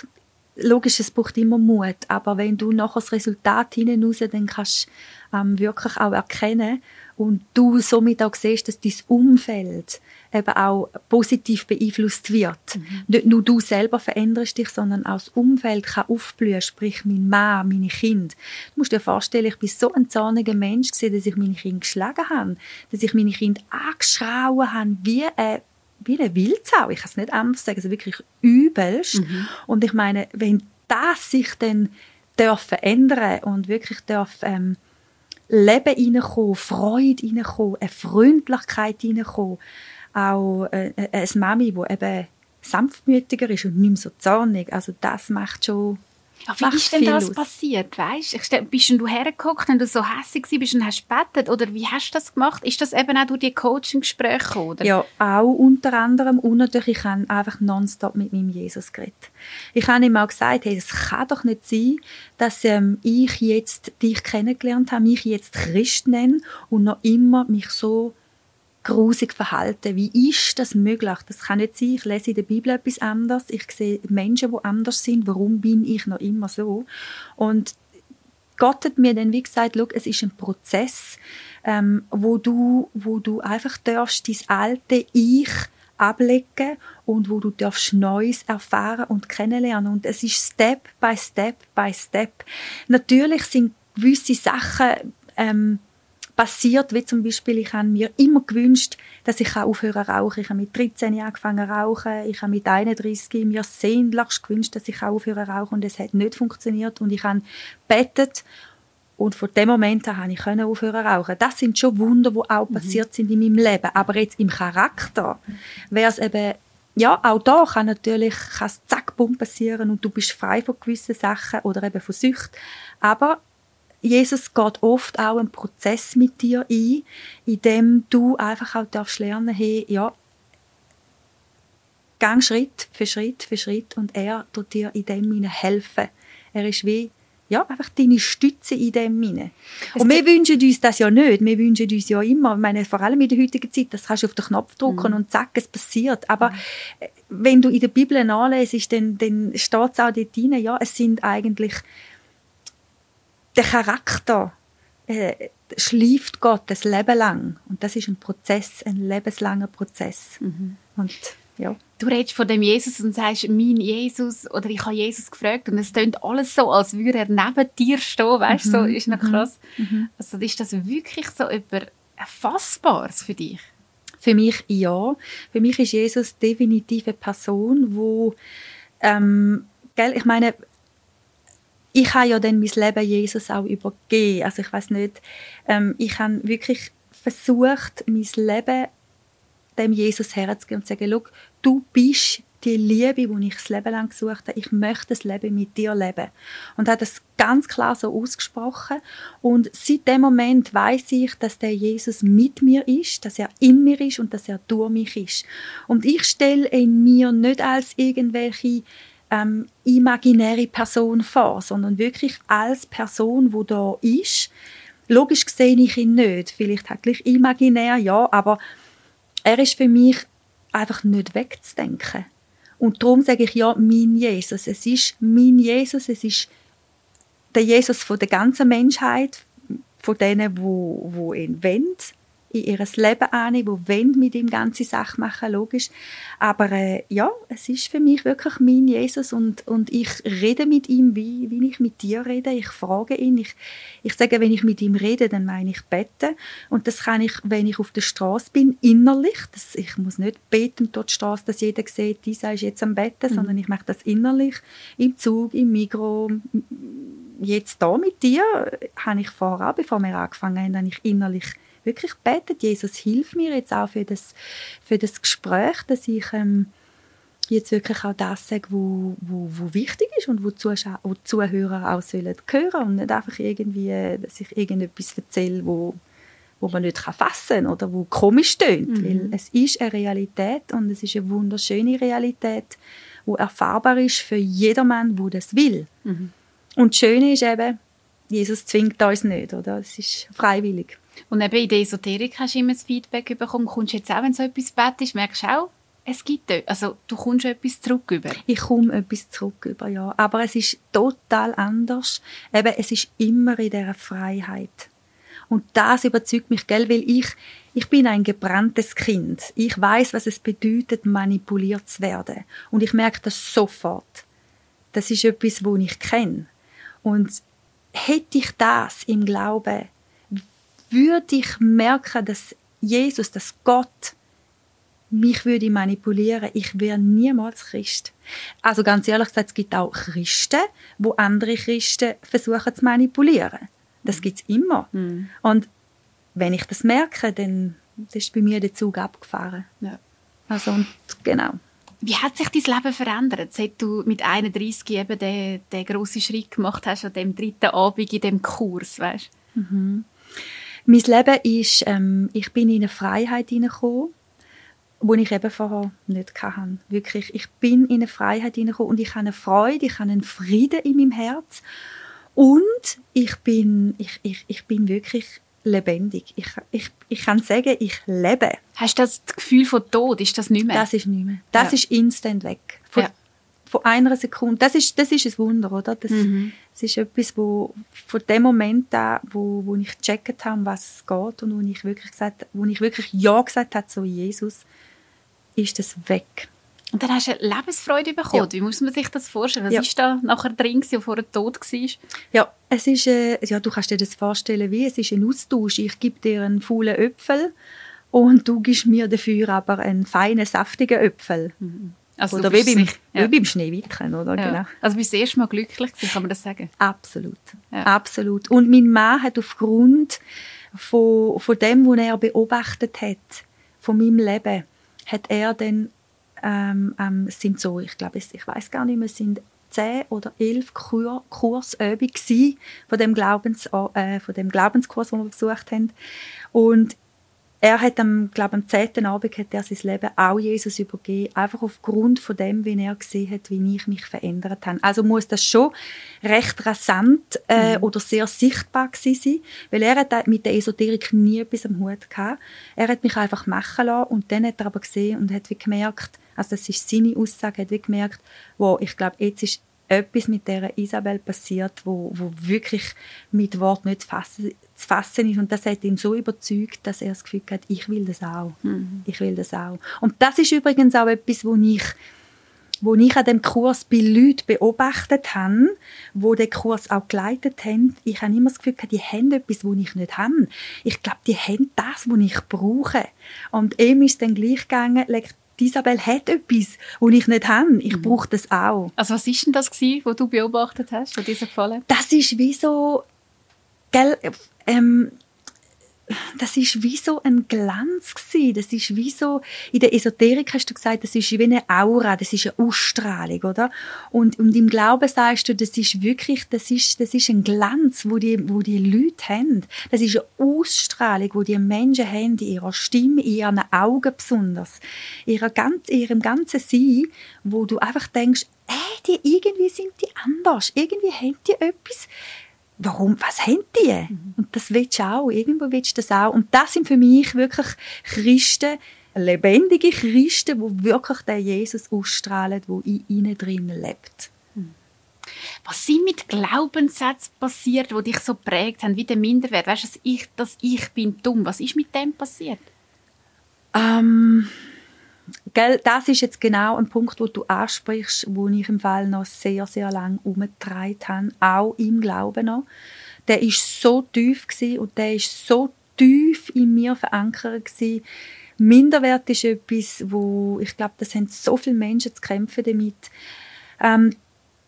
logisch, es braucht immer Mut, aber wenn du nachher das Resultat hinaus, dann kannst du ähm, wirklich auch erkennen, und du somit auch siehst, dass dein Umfeld eben auch positiv beeinflusst wird. Mhm. Nicht nur du selber veränderst dich, sondern auch das Umfeld kann aufblühen, sprich mein Mann, meine Kinder. Du musst dir vorstellen, ich bin so ein zorniger Mensch gewesen, dass ich meine Kinder geschlagen habe, dass ich meine Kinder angeschrauen habe, wie eine wie eine Wildsau, ich kann es nicht anders sagen, also wirklich übelst. Mhm. Und ich meine, wenn das sich dann darf verändern und wirklich darf ähm, Leben reinkommen, Freude reinkommen, eine Freundlichkeit reinkommen. Auch äh, äh, eine Mami, die eben sanftmütiger ist und nicht mehr so zornig. Also das macht schon wie ist denn das aus. passiert, weißt? Bist du hergeguckt, wenn du so hässlich bist und hast gebetet? Oder wie hast du das gemacht? Ist das eben auch durch die Coaching-Gespräche? Ja, auch unter anderem. Und natürlich, ich habe einfach nonstop mit meinem Jesus geredet. Ich habe ihm auch gesagt, hey, es kann doch nicht sein, dass ähm, ich jetzt dich kennengelernt habe, mich jetzt Christ nenne und noch immer mich so grusig verhalten. Wie ist das möglich? Das kann nicht sein. Ich lese in der Bibel etwas anderes. Ich sehe Menschen, die anders sind. Warum bin ich noch immer so? Und Gott hat mir dann wie gesagt, schau, es ist ein Prozess, ähm, wo du, wo du einfach darfst, dein alte Ich ablegen und wo du darfst Neues erfahren und kennenlernen. Und es ist Step by Step by Step. Natürlich sind gewisse Sachen ähm, passiert, wie zum Beispiel, ich habe mir immer gewünscht, dass ich aufhören zu rauchen. Ich habe mit 13 angefangen zu rauchen, ich habe mit 31 mir sehnlichst gewünscht, dass ich aufhören zu rauchen und es hat nicht funktioniert und ich habe bettet und von dem Moment an konnte ich aufhören rauchen. Das sind schon Wunder, die auch mhm. passiert sind in meinem Leben. Aber jetzt im Charakter wäre es eben ja, auch da kann natürlich kann zack, bumm passieren und du bist frei von gewissen Sachen oder eben von Sucht. Aber Jesus geht oft auch einen Prozess mit dir ein, in dem du einfach auch darfst lernen, hey, ja, gang Schritt für Schritt für Schritt und er tut dir in dem helfen. Er ist wie ja, einfach deine Stütze in dem Sinne. Und wir wünschen uns das ja nicht. Wir wünschen uns ja immer, ich meine, vor allem in der heutigen Zeit, das kannst du auf den Knopf drücken mhm. und zack, es passiert. Aber mhm. wenn du in der Bibel nachlesest, dann, dann steht es auch dort drin, ja, es sind eigentlich der Charakter äh, schleift Gott das Leben lang. Und das ist ein Prozess, ein lebenslanger Prozess. Mhm. Und ja. Du redest von dem Jesus und sagst, mein Jesus, oder ich habe Jesus gefragt und es klingt alles so, als würde er neben dir stehen, weißt du, mhm. so ist noch mhm. krass. Mhm. Also ist das wirklich so etwas Fassbares für dich? Für mich ja. Für mich ist Jesus definitiv eine Person, wo ähm, gell, ich meine, ich habe ja dann mein Leben Jesus auch übergeben. Also ich weiß nicht, ähm, ich habe wirklich versucht, mein Leben dem Jesus herzugeben und zu sagen, du bist die Liebe, die ich das Leben lang gesucht habe. Ich möchte das Leben mit dir leben. Und hat das ganz klar so ausgesprochen. Und seit dem Moment weiß ich, dass der Jesus mit mir ist, dass er in mir ist und dass er durch mich ist. Und ich stelle ihn mir nicht als irgendwelche ähm, imaginäre Person vor, sondern wirklich als Person, wo da ist. Logisch sehe ich ihn nicht, vielleicht wirklich imaginär, ja, aber er ist für mich einfach nicht wegzudenken. Und darum sage ich ja, mein Jesus. Es ist mein Jesus, es ist der Jesus von der ganzen Menschheit, von denen, wo, wo ihn wollen, in ihr Leben annehmen, die wollen mit ihm ganze Sachen machen, logisch. Aber äh, ja, es ist für mich wirklich mein Jesus und, und ich rede mit ihm, wie, wie ich mit dir rede. Ich frage ihn. Ich, ich sage, wenn ich mit ihm rede, dann meine ich beten. Und das kann ich, wenn ich auf der Straße bin, innerlich. Das, ich muss nicht beten dort Straße, dass jeder sieht, dieser ist jetzt am Betten, mhm. sondern ich mache das innerlich. Im Zug, im Mikro, jetzt da mit dir, habe ich vorher, bevor wir angefangen haben, habe ich innerlich wirklich betet, Jesus, hilf mir jetzt auch für das, für das Gespräch, dass ich ähm, jetzt wirklich auch das sage, wo, wo, wo wichtig ist und wo, Zuschauer, wo Zuhörer auch sollen hören und nicht einfach irgendwie, dass ich irgendetwas erzähle, wo, wo man nicht fassen kann oder wo komisch tönt, mhm. weil es ist eine Realität und es ist eine wunderschöne Realität, wo erfahrbar ist für jedermann, der das will. Mhm. Und das Schöne ist eben, Jesus zwingt uns nicht, oder? Es ist freiwillig. Und eben in der Esoterik hast du immer das Feedback bekommen. Kommst du jetzt auch, wenn so etwas betest, merkst du auch, es gibt also du kommst etwas zurück über. Ich komme etwas zurück über, ja. Aber es ist total anders. Eben, es ist immer in dieser Freiheit. Und das überzeugt mich, gell, weil ich, ich bin ein gebranntes Kind. Ich weiß, was es bedeutet, manipuliert zu werden. Und ich merke das sofort. Das ist etwas, wo ich kenne. Und hätte ich das im Glauben, würde ich merken, dass Jesus, dass Gott mich würde manipulieren, ich wäre niemals Christ. Also ganz ehrlich gesagt, es gibt auch Christen, wo andere Christen versuchen zu manipulieren. Das gibt es immer. Mhm. Und wenn ich das merke, dann ist bei mir der Zug abgefahren. Ja. Also und genau. Wie hat sich dein Leben verändert, seit du mit 31 eben den, den grossen Schritt gemacht hast an dem dritten Abend in dem Kurs, weißt? Mhm. Mein Leben ist, ähm, ich bin in eine Freiheit hineingekommen, die ich eben vorher nicht hatte. Wirklich, ich bin in eine Freiheit hineingekommen und ich habe eine Freude, ich habe einen Frieden in meinem Herz und ich bin, ich, ich, ich bin wirklich lebendig. Ich, ich, ich kann sagen, ich lebe. Hast du das Gefühl von Tod? Ist das nicht mehr? Das ist nicht mehr. Das ja. ist instant weg. Von, einer Sekunde. Das ist, das ist ein Wunder, oder? Das, mhm. das ist etwas, wo von dem Moment an, wo, wo ich gecheckt habe, was es geht und wo ich wirklich gesagt, wo ich wirklich Ja gesagt habe zu Jesus, ist das weg. Und dann hast du eine Lebensfreude bekommen. Ja. Wie muss man sich das vorstellen? Was ja. ist da nachher drin, der vor dem Tod war? Ja, es ist, äh, ja, du kannst dir das vorstellen, wie es ist ein Austausch. Ich gebe dir einen faulen Äpfel und du gibst mir dafür aber einen feinen, saftigen Äpfel. Mhm. Also oder wie beim, sich, ja. wie beim Schneewittchen, oder? Ja. Genau. Also bist du das erste Mal glücklich gewesen, kann man das sagen? Absolut. Ja. Absolut. Und mein Mann hat aufgrund von, von dem, was er beobachtet hat, von meinem Leben, hat er dann ähm, ähm, sind so, ich glaube, ich weiß gar nicht mehr, es sind zehn oder elf Kur Kursübungen von dem, Glaubens, äh, von dem Glaubenskurs, den wir besucht haben. Und er hat am, glaube am zehnten Abend hat er sein Leben auch Jesus übergeben, einfach aufgrund von dem, wie er gesehen hat, wie ich mich verändert habe. Also muss das schon recht rasant äh, mhm. oder sehr sichtbar gewesen sein, weil er hat mit der Esoterik nie etwas am Hut gehabt. Er hat mich einfach machen lassen und dann hat er aber gesehen und hat wie gemerkt, also das ist seine Aussage, hat wie gemerkt, wo ich glaube, jetzt ist etwas mit der Isabel passiert, wo, wo wirklich mit Wort nicht fassen, zu fassen ist. Und das hat ihn so überzeugt, dass er das Gefühl hat, ich will das auch. Mhm. Ich will das auch. Und das ist übrigens auch etwas, wo ich wo ich an dem Kurs bei Leuten beobachtet habe, wo den Kurs auch geleitet haben, ich habe immer das Gefühl, die haben etwas, was ich nicht habe. Ich glaube, die haben das, was ich brauche. Und ihm ist dann gleich gegangen, Isabel hat etwas, was ich nicht habe. Ich mhm. brauche das auch. Also was ist denn das gewesen, was du beobachtet hast von diesem Fall? Das ist wie so, gell, ähm, das ist wie so ein Glanz gewesen. Das ist wie so, in der Esoterik hast du gesagt, das ist wie eine Aura, das ist eine Ausstrahlung, oder? Und, und im Glauben sagst du, das ist wirklich, das ist, das ist ein Glanz, wo die, wo die Leute haben. Das ist eine Ausstrahlung, wo die Menschen haben, in ihrer Stimme, in ihren Augen besonders. Ihrer ganz, ihrem ganzen Sein, wo du einfach denkst, ey, die, irgendwie sind die anders. Irgendwie haben die etwas, warum, was haben die? Mhm. Und das willst du auch, irgendwo willst du das auch. Und das sind für mich wirklich Christen, lebendige Christen, die wirklich den Jesus ausstrahlen, der in ihnen drin lebt. Mhm. Was sind mit Glaubenssätzen passiert, die dich so prägt haben, wie der Minderwert? Weißt du, dass ich, dass ich bin dumm? Was ist mit dem passiert? Ähm, gell, das ist jetzt genau ein Punkt, wo du ansprichst, wo ich im Fall noch sehr, sehr lange umgetragen habe, auch im Glauben noch. Der ist so tief und der ist so tief in mir verankert gewesen. Minderwert ist etwas, wo ich glaube, das haben so viele Menschen zu kämpfen damit. Ähm,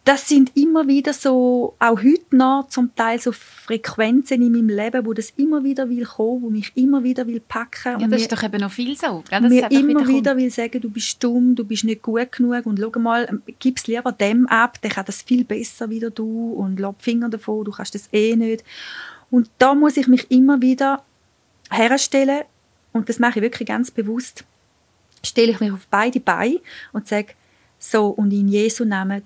das sind immer wieder so, auch heute noch zum Teil so Frequenzen in meinem Leben, wo das immer wieder will kommen, wo mich immer wieder will packen. Ja, und das ist doch eben noch viel so. Ja, mir immer wieder, will sagen, du bist dumm, du bist nicht gut genug und schau mal, gib es lieber dem ab, der kann das viel besser wie du und lass die Finger davon, du kannst das eh nicht. Und da muss ich mich immer wieder herstellen und das mache ich wirklich ganz bewusst, stelle ich mich auf beide Beine und sage, so, und in Jesu Namen,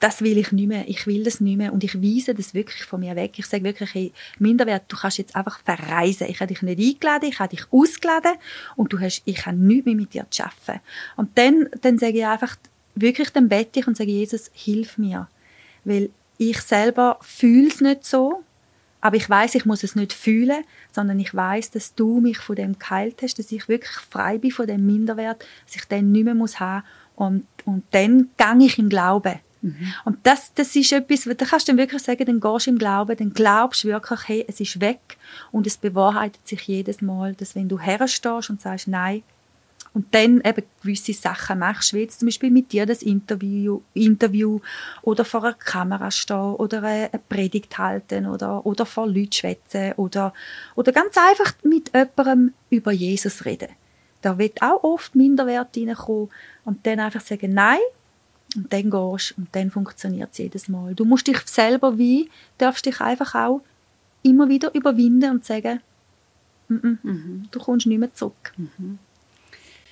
das will ich nicht mehr, ich will das nicht mehr und ich weise das wirklich von mir weg. Ich sage wirklich, hey, Minderwert, du kannst jetzt einfach verreisen. Ich habe dich nicht eingeladen, ich habe dich ausgeladen und du hast, ich habe nichts mehr mit dir zu arbeiten. Und dann, dann sage ich einfach, wirklich, dann bete ich und sage, Jesus, hilf mir. Weil ich selber fühle es nicht so, aber ich weiß, ich muss es nicht fühlen, sondern ich weiß, dass du mich von dem geheilt hast, dass ich wirklich frei bin von dem Minderwert, dass ich den nicht mehr muss haben und und dann gehe ich im Glauben. Mhm. Und das, das ist etwas, da kannst du dann wirklich sagen, dann gehst du im Glauben, dann glaubst du wirklich, hey, es ist weg und es bewahrheitet sich jedes Mal, dass wenn du herstehst und sagst, nein, und dann eben gewisse Sachen machst, wie jetzt zum Beispiel mit dir das Interview, Interview oder vor einer Kamera stehen oder eine Predigt halten oder, oder vor Leuten schwätzen oder, oder ganz einfach mit jemandem über Jesus reden. Da wird auch oft Minderwert reinkommen und dann einfach sagen, nein, und dann gehst und dann funktioniert es jedes Mal. Du musst dich selber wie, darfst dich einfach auch immer wieder überwinden und sagen, mm -mm, mhm. du kommst nicht mehr zurück. Mhm.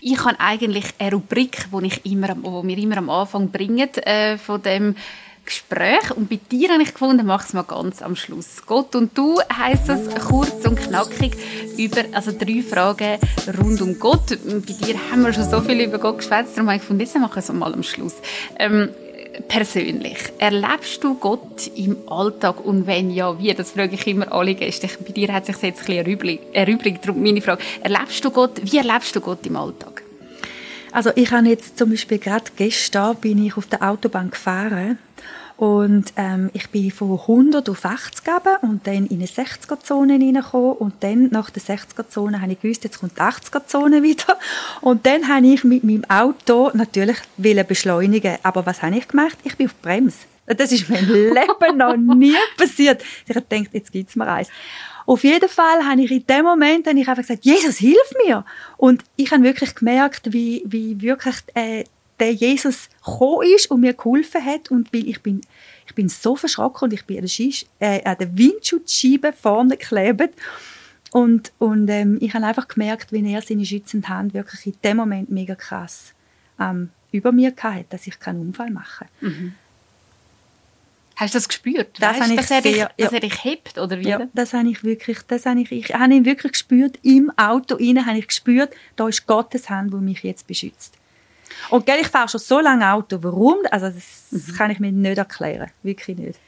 Ich habe eigentlich eine Rubrik, die ich immer, wo wir immer am Anfang bringen äh, von dem Gespräch. Und bei dir habe ich gefunden, mach es mal ganz am Schluss. Gott und du heisst das kurz und knackig über also drei Fragen rund um Gott. Bei dir haben wir schon so viel über Gott geschwätzt, darum habe ich gefunden, jetzt machen wir es mal am Schluss. Ähm, persönlich, erlebst du Gott im Alltag und wenn ja, wie? Das frage ich immer alle Gäste. Bei dir hat sich jetzt ein bisschen erübrigt. Darum meine Frage, erlebst du Gott, wie erlebst du Gott im Alltag? Also ich habe jetzt zum Beispiel gerade gestern bin ich auf der Autobahn gefahren und ähm, ich bin von 100 auf 80 gegeben und dann in eine 60er-Zone reingekommen. Und dann, nach der 60er-Zone, habe ich gewusst, jetzt kommt die 80er-Zone wieder. Und dann habe ich mit meinem Auto natürlich beschleunigen Aber was habe ich gemacht? Ich bin auf Bremse. Das ist mein Leben noch nie passiert. Ich habe gedacht, jetzt gibt's mir eins. Auf jeden Fall habe ich in dem Moment habe ich einfach gesagt, Jesus, hilf mir. Und ich habe wirklich gemerkt, wie, wie wirklich äh, der Jesus gekommen ist und mir geholfen hat und weil ich bin, ich bin so verschrocken und ich bin an der, Schis äh, an der Windschutzscheibe vorne geklebt und, und ähm, ich habe einfach gemerkt, wie er seine schützende Hand wirklich in dem Moment mega krass ähm, über mir hatte, dass ich keinen Unfall mache. Mhm. Hast du das gespürt? Das weißt, ich dass, er dich, ja. dass er dich hebt, oder wie? Ja, das habe ich wirklich, das habe ich, ich habe ihn wirklich gespürt, im Auto innen habe ich gespürt, da ist Gottes Hand, die mich jetzt beschützt. Und gell, ich fahre schon so lange Auto. Warum? Also das, das mhm. kann ich mir nicht erklären. Wirklich nicht.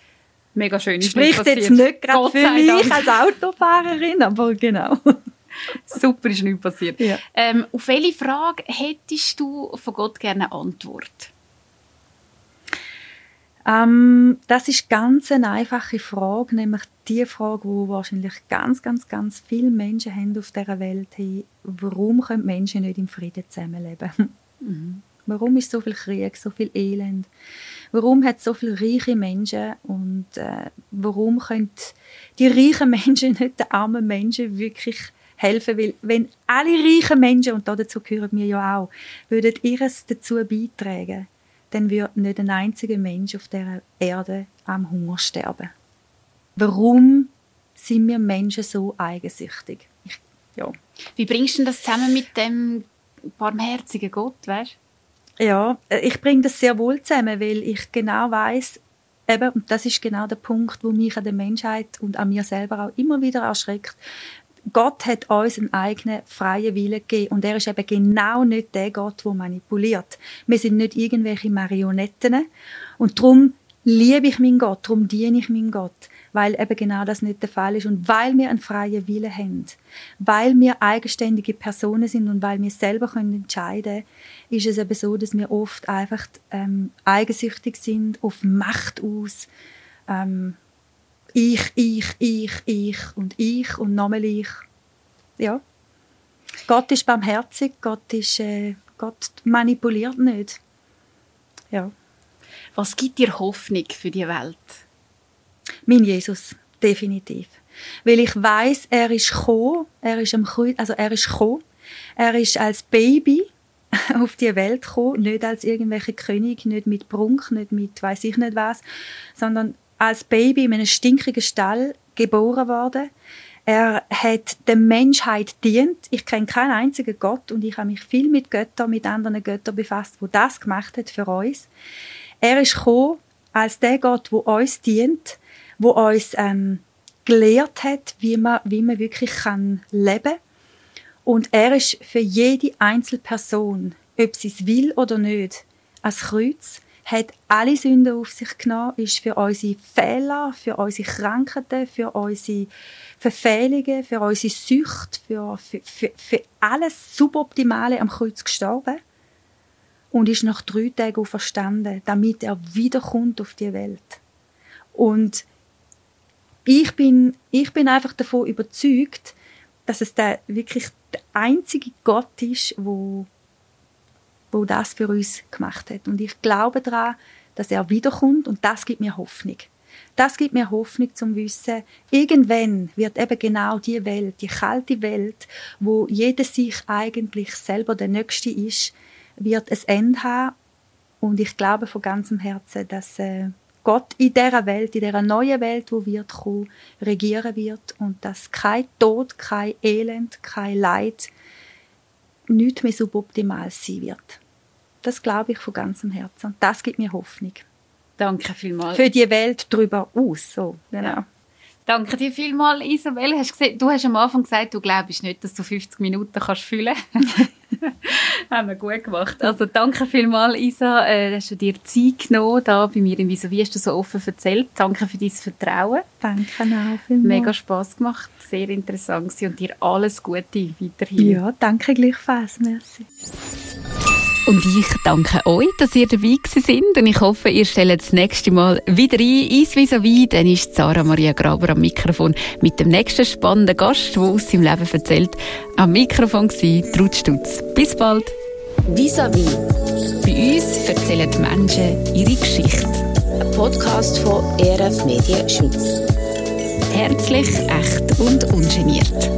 Mega schön. Spricht jetzt nicht gerade für mich Dank. als Autofahrerin, aber genau. Super, ist nichts passiert. Ja. Ähm, auf welche Frage hättest du von Gott gerne eine Antwort? Ähm, das ist ganz eine einfache Frage, nämlich die Frage, wo wahrscheinlich ganz, ganz, ganz viele Menschen haben auf dieser Welt haben. Warum können Menschen nicht im Frieden zusammenleben? Mhm. Warum ist so viel Krieg, so viel Elend? Warum hat es so viele reiche Menschen und äh, warum können die reichen Menschen nicht den armen Menschen wirklich helfen? Weil wenn alle reichen Menschen, und dazu gehören wir ja auch, würden ihres dazu beitragen, dann würde nicht ein einziger Mensch auf der Erde am Hunger sterben. Warum sind wir Menschen so eigensüchtig? Ich, ja. Wie bringst du das zusammen mit dem barmherzigen Gott, weißt? Ja, äh, ich bringe das sehr wohl zusammen, weil ich genau weiß, eben, und das ist genau der Punkt, wo mich an der Menschheit und an mir selber auch immer wieder erschreckt. Gott hat uns einen eigenen freien Willen gegeben und er ist eben genau nicht der Gott, der manipuliert. Wir sind nicht irgendwelche Marionetten und darum liebe ich meinen Gott, darum diene ich meinen Gott, weil eben genau das nicht der Fall ist und weil wir einen freien Willen haben, weil wir eigenständige Personen sind und weil wir selber können entscheiden ist es eben so, dass wir oft einfach ähm, eigensüchtig sind, auf Macht aus, ähm, ich, ich, ich, ich und ich und nochmal ich. Ja. Gott ist barmherzig, Gott, ist, äh, Gott manipuliert nicht. Ja. Was gibt dir Hoffnung für die Welt? Mein Jesus, definitiv. Weil ich weiß, er ist gekommen, er ist am Kreuz, also er ist gekommen, er ist als Baby auf die Welt gekommen, nicht als irgendwelche König, nicht mit Prunk, nicht mit weiß ich nicht was, sondern als Baby in einem stinkigen Stall geboren worden. Er hat der Menschheit dient. Ich kenne keinen einzigen Gott und ich habe mich viel mit Göttern, mit anderen Göttern befasst, wo das gemacht hat für uns. Er ist gekommen als der Gott, wo uns dient, wo uns ähm, gelehrt hat, wie man, wie man wirklich kann leben. Und er ist für jede Einzelperson, ob sie es will oder nicht, als Kreuz hat alle Sünden auf sich genommen, ist für unsere Fehler, für unsere Krankheiten, für unsere Verfehlungen, für unsere Sucht, für, für, für, für alles Suboptimale am Kreuz gestorben und ist nach drei Tagen verstanden, damit er wiederkommt auf die Welt. Und ich bin, ich bin einfach davon überzeugt, dass es der, wirklich der einzige Gott ist, wo wo das für uns gemacht hat. Und ich glaube daran, dass er wiederkommt und das gibt mir Hoffnung. Das gibt mir Hoffnung zum Wissen, irgendwann wird eben genau die Welt, die kalte Welt, wo jeder sich eigentlich selber der Nächste ist, wird es Ende haben. Und ich glaube von ganzem Herzen, dass äh, Gott in dieser Welt, in dieser neuen Welt, wo wird kommen, regieren wird und dass kein Tod, kein Elend, kein Leid nicht mehr suboptimal sein wird. Das glaube ich von ganzem Herzen. Und das gibt mir Hoffnung. Danke vielmals. Für die Welt darüber aus. So, genau. Ja. Danke dir vielmals, Isabel. Hast gesehen, du hast am Anfang gesagt, du glaubst nicht, dass du 50 Minuten kannst füllen Haben wir gut gemacht. Also danke vielmals, Isa. Äh, hast du dir Zeit genommen, da bei mir im Wieso Wie hast du so offen erzählt. Danke für dein Vertrauen. Danke auch vielmals. Mega Spass gemacht, sehr interessant und dir alles Gute weiterhin. Ja, danke gleichfalls. Merci. Und ich danke euch, dass ihr dabei sind und ich hoffe, ihr stellt das nächste Mal wieder ein. Eins vis à dann ist Sarah Maria Graber am Mikrofon mit dem nächsten spannenden Gast, der aus seinem Leben erzählt. Am Mikrofon war Trud Stutz. Bis bald. Vis-à-vis. Bei uns erzählen die Menschen ihre Geschichte. Ein Podcast von ERF Medien Schweiz. Herzlich, echt und ungeniert.